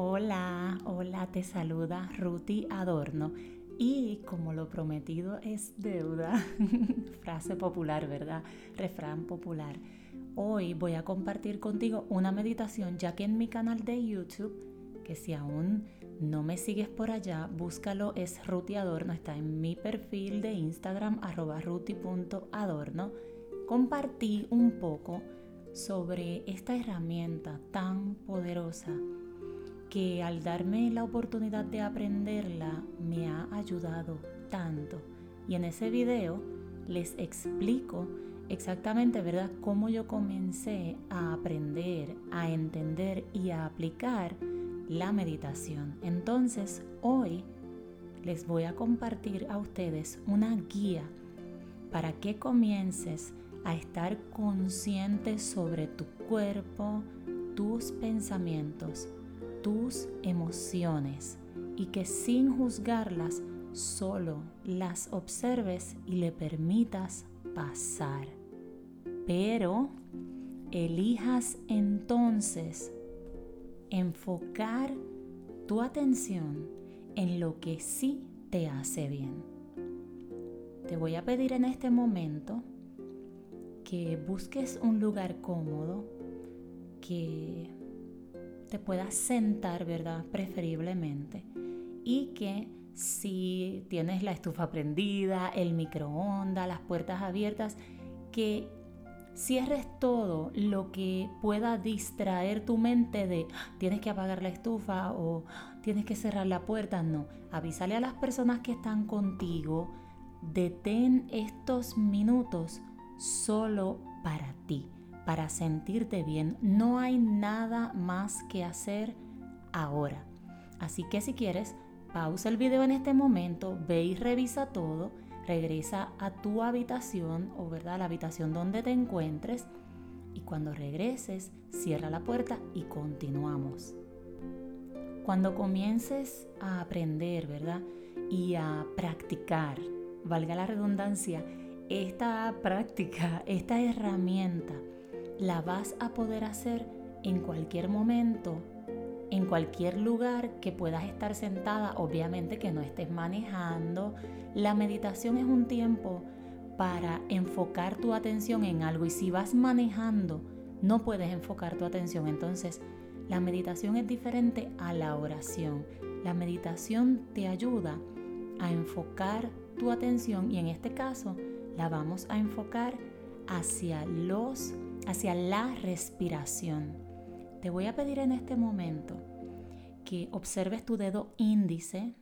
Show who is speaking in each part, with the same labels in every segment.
Speaker 1: Hola, hola, te saluda Ruti Adorno y como lo prometido es deuda, frase popular, ¿verdad? Refrán popular. Hoy voy a compartir contigo una meditación ya que en mi canal de YouTube, que si aún no me sigues por allá, búscalo, es Ruti Adorno, está en mi perfil de Instagram arroba ruti.adorno. Compartí un poco sobre esta herramienta tan poderosa que al darme la oportunidad de aprenderla me ha ayudado tanto. Y en ese video les explico exactamente, ¿verdad?, cómo yo comencé a aprender, a entender y a aplicar la meditación. Entonces, hoy les voy a compartir a ustedes una guía para que comiences a estar consciente sobre tu cuerpo, tus pensamientos, tus emociones y que sin juzgarlas solo las observes y le permitas pasar. Pero elijas entonces enfocar tu atención en lo que sí te hace bien. Te voy a pedir en este momento que busques un lugar cómodo, que te puedas sentar, ¿verdad? Preferiblemente. Y que si tienes la estufa prendida, el microondas, las puertas abiertas, que cierres todo lo que pueda distraer tu mente de ah, tienes que apagar la estufa o tienes que cerrar la puerta. No, avísale a las personas que están contigo, detén estos minutos solo para ti para sentirte bien. No hay nada más que hacer ahora. Así que si quieres, pausa el video en este momento, ve y revisa todo, regresa a tu habitación o verdad, la habitación donde te encuentres y cuando regreses, cierra la puerta y continuamos. Cuando comiences a aprender, ¿verdad? Y a practicar, valga la redundancia, esta práctica, esta herramienta la vas a poder hacer en cualquier momento, en cualquier lugar que puedas estar sentada, obviamente que no estés manejando. La meditación es un tiempo para enfocar tu atención en algo y si vas manejando, no puedes enfocar tu atención. Entonces, la meditación es diferente a la oración. La meditación te ayuda a enfocar tu atención y en este caso la vamos a enfocar hacia los hacia la respiración. Te voy a pedir en este momento que observes tu dedo índice,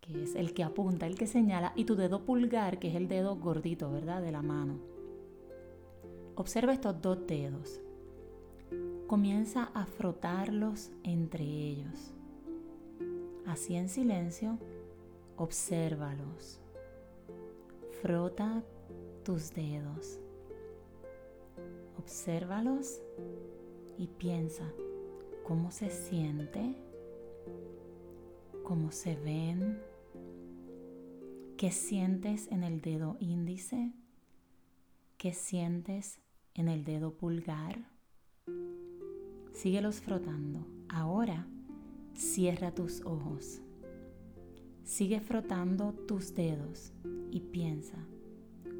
Speaker 1: que es el que apunta, el que señala, y tu dedo pulgar, que es el dedo gordito, ¿verdad? De la mano. Observa estos dos dedos. Comienza a frotarlos entre ellos. Así en silencio, obsérvalos. Frota tus dedos. Obsérvalos y piensa cómo se siente, cómo se ven, qué sientes en el dedo índice, qué sientes en el dedo pulgar. Síguelos frotando. Ahora cierra tus ojos. Sigue frotando tus dedos y piensa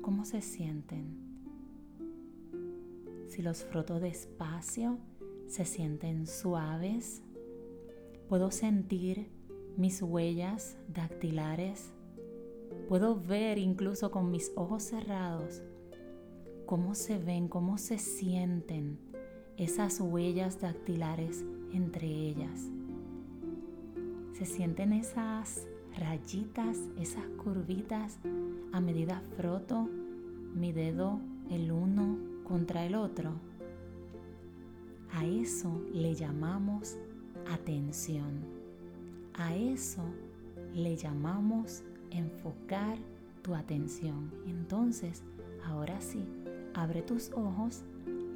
Speaker 1: cómo se sienten si los froto despacio, se sienten suaves. Puedo sentir mis huellas dactilares. Puedo ver incluso con mis ojos cerrados cómo se ven, cómo se sienten esas huellas dactilares entre ellas. Se sienten esas rayitas, esas curvitas a medida froto mi dedo el uno contra el otro, a eso le llamamos atención. A eso le llamamos enfocar tu atención. Entonces, ahora sí, abre tus ojos,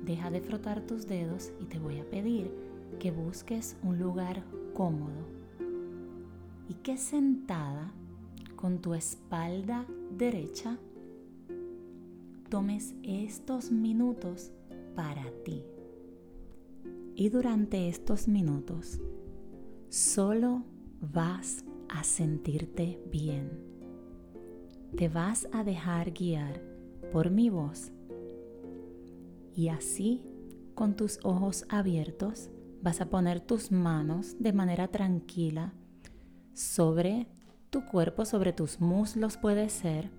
Speaker 1: deja de frotar tus dedos y te voy a pedir que busques un lugar cómodo y que sentada con tu espalda derecha tomes estos minutos para ti. Y durante estos minutos, solo vas a sentirte bien. Te vas a dejar guiar por mi voz. Y así, con tus ojos abiertos, vas a poner tus manos de manera tranquila sobre tu cuerpo, sobre tus muslos puede ser,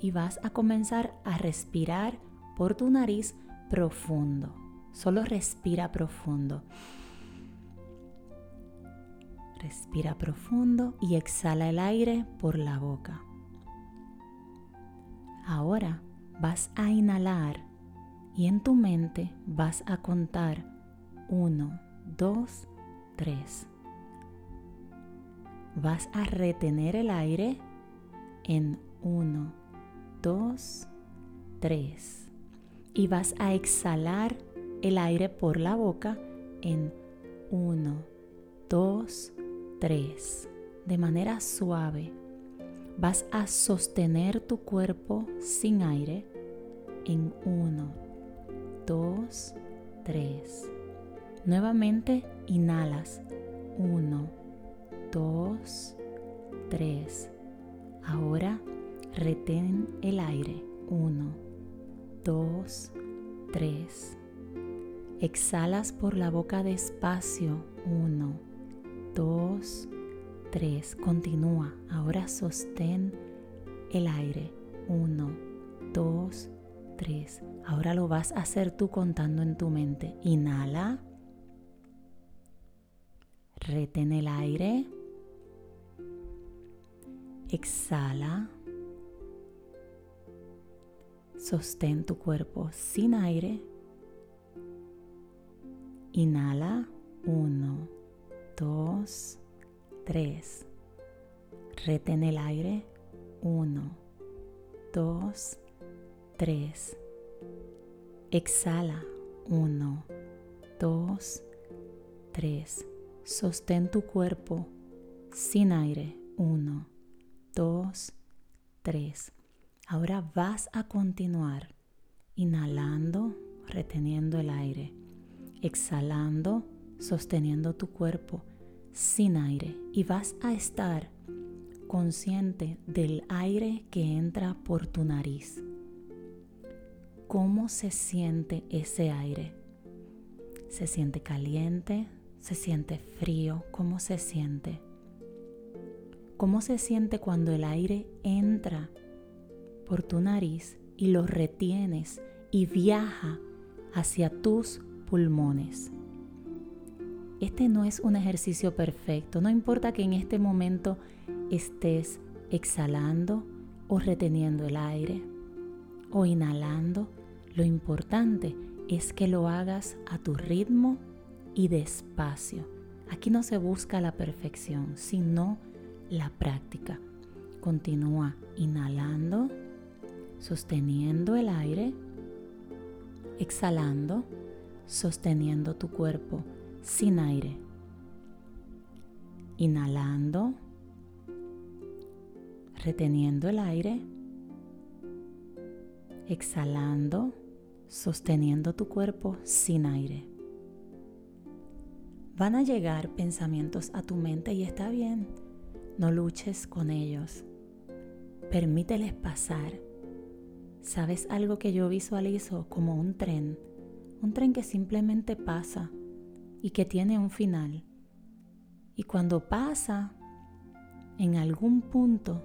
Speaker 1: y vas a comenzar a respirar por tu nariz profundo. Solo respira profundo. Respira profundo y exhala el aire por la boca. Ahora vas a inhalar y en tu mente vas a contar 1, 2, 3. Vas a retener el aire en 1, 2, 3. Y vas a exhalar el aire por la boca en 1, 2, 3. De manera suave. Vas a sostener tu cuerpo sin aire en 1, 2, 3. Nuevamente inhalas. 1, 2, 3. Ahora retén el aire. 1, 2, 3. Exhalas por la boca despacio. 1, 2, 3. Continúa. Ahora sostén el aire. 1, 2, 3. Ahora lo vas a hacer tú contando en tu mente. Inhala. Retén el aire. Exhala. Sostén tu cuerpo sin aire. Inhala. 1, 2, 3. Retén el aire. 1, 2, 3. Exhala. 1, 2, 3. Sostén tu cuerpo sin aire. 1, 2, 3. Ahora vas a continuar inhalando, reteniendo el aire. Exhalando, sosteniendo tu cuerpo sin aire. Y vas a estar consciente del aire que entra por tu nariz. ¿Cómo se siente ese aire? ¿Se siente caliente? ¿Se siente frío? ¿Cómo se siente? ¿Cómo se siente cuando el aire entra por tu nariz y lo retienes y viaja hacia tus pulmones? Este no es un ejercicio perfecto, no importa que en este momento estés exhalando o reteniendo el aire o inhalando, lo importante es que lo hagas a tu ritmo y despacio. Aquí no se busca la perfección, sino la práctica. Continúa inhalando, sosteniendo el aire, exhalando, sosteniendo tu cuerpo sin aire. Inhalando, reteniendo el aire, exhalando, sosteniendo tu cuerpo sin aire. Van a llegar pensamientos a tu mente y está bien, no luches con ellos. Permíteles pasar. ¿Sabes algo que yo visualizo como un tren? Un tren que simplemente pasa y que tiene un final. Y cuando pasa, en algún punto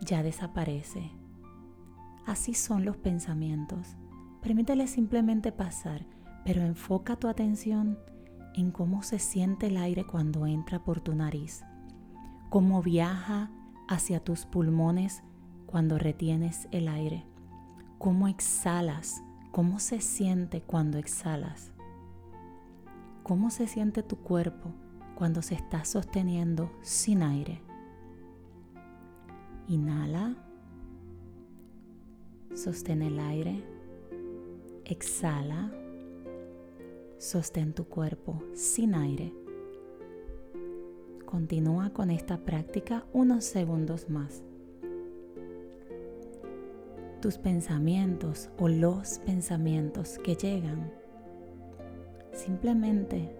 Speaker 1: ya desaparece. Así son los pensamientos. Permíteles simplemente pasar, pero enfoca tu atención en cómo se siente el aire cuando entra por tu nariz, cómo viaja hacia tus pulmones cuando retienes el aire, cómo exhalas, cómo se siente cuando exhalas, cómo se siente tu cuerpo cuando se está sosteniendo sin aire. Inhala, sostén el aire, exhala Sostén tu cuerpo sin aire. Continúa con esta práctica unos segundos más. Tus pensamientos o los pensamientos que llegan simplemente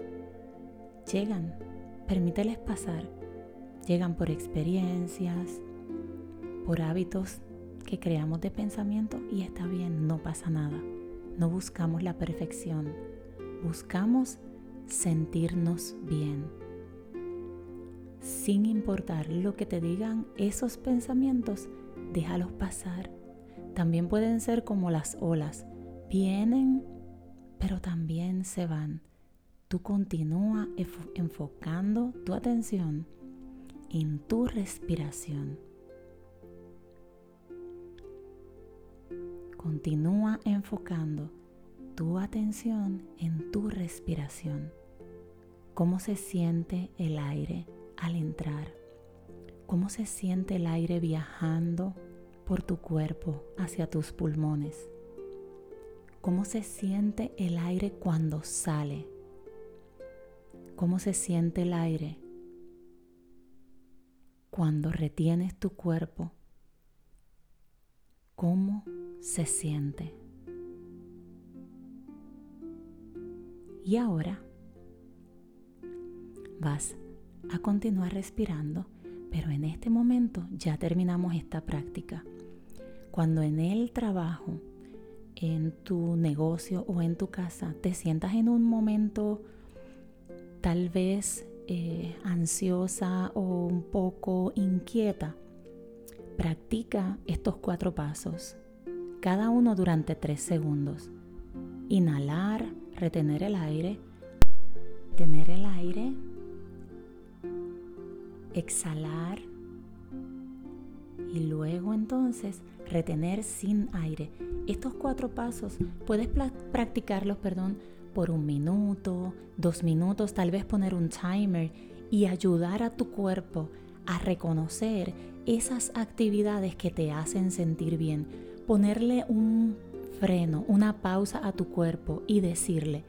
Speaker 1: llegan permíteles pasar. Llegan por experiencias, por hábitos que creamos de pensamiento y está bien, no pasa nada. No buscamos la perfección, buscamos sentirnos bien. Sin importar lo que te digan esos pensamientos, déjalos pasar. También pueden ser como las olas. Vienen, pero también se van. Tú continúa enfocando tu atención en tu respiración. Continúa enfocando tu atención en tu respiración. ¿Cómo se siente el aire al entrar? ¿Cómo se siente el aire viajando por tu cuerpo hacia tus pulmones? ¿Cómo se siente el aire cuando sale? ¿Cómo se siente el aire cuando retienes tu cuerpo? ¿Cómo se siente? Y ahora vas a continuar respirando, pero en este momento ya terminamos esta práctica. Cuando en el trabajo, en tu negocio o en tu casa te sientas en un momento tal vez eh, ansiosa o un poco inquieta, practica estos cuatro pasos, cada uno durante tres segundos. Inhalar, retener el aire, tener el aire, exhalar y luego entonces retener sin aire. Estos cuatro pasos puedes practicarlos, perdón, por un minuto, dos minutos, tal vez poner un timer y ayudar a tu cuerpo a reconocer esas actividades que te hacen sentir bien. Ponerle un freno, una pausa a tu cuerpo y decirle,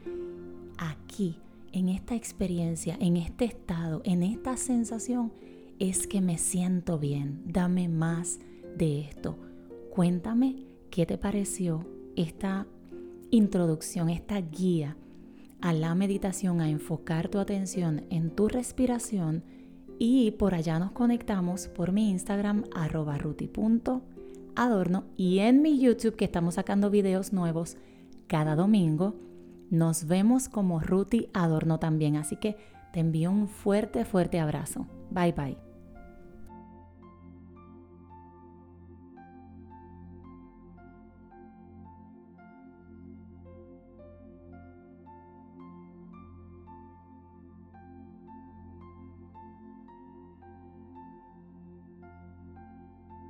Speaker 1: aquí, en esta experiencia, en este estado, en esta sensación, es que me siento bien. Dame más de esto. Cuéntame qué te pareció esta introducción, esta guía a la meditación, a enfocar tu atención en tu respiración y por allá nos conectamos por mi Instagram arroba adorno y en mi YouTube que estamos sacando videos nuevos cada domingo. Nos vemos como Ruti Adorno también, así que te envío un fuerte, fuerte abrazo. Bye bye.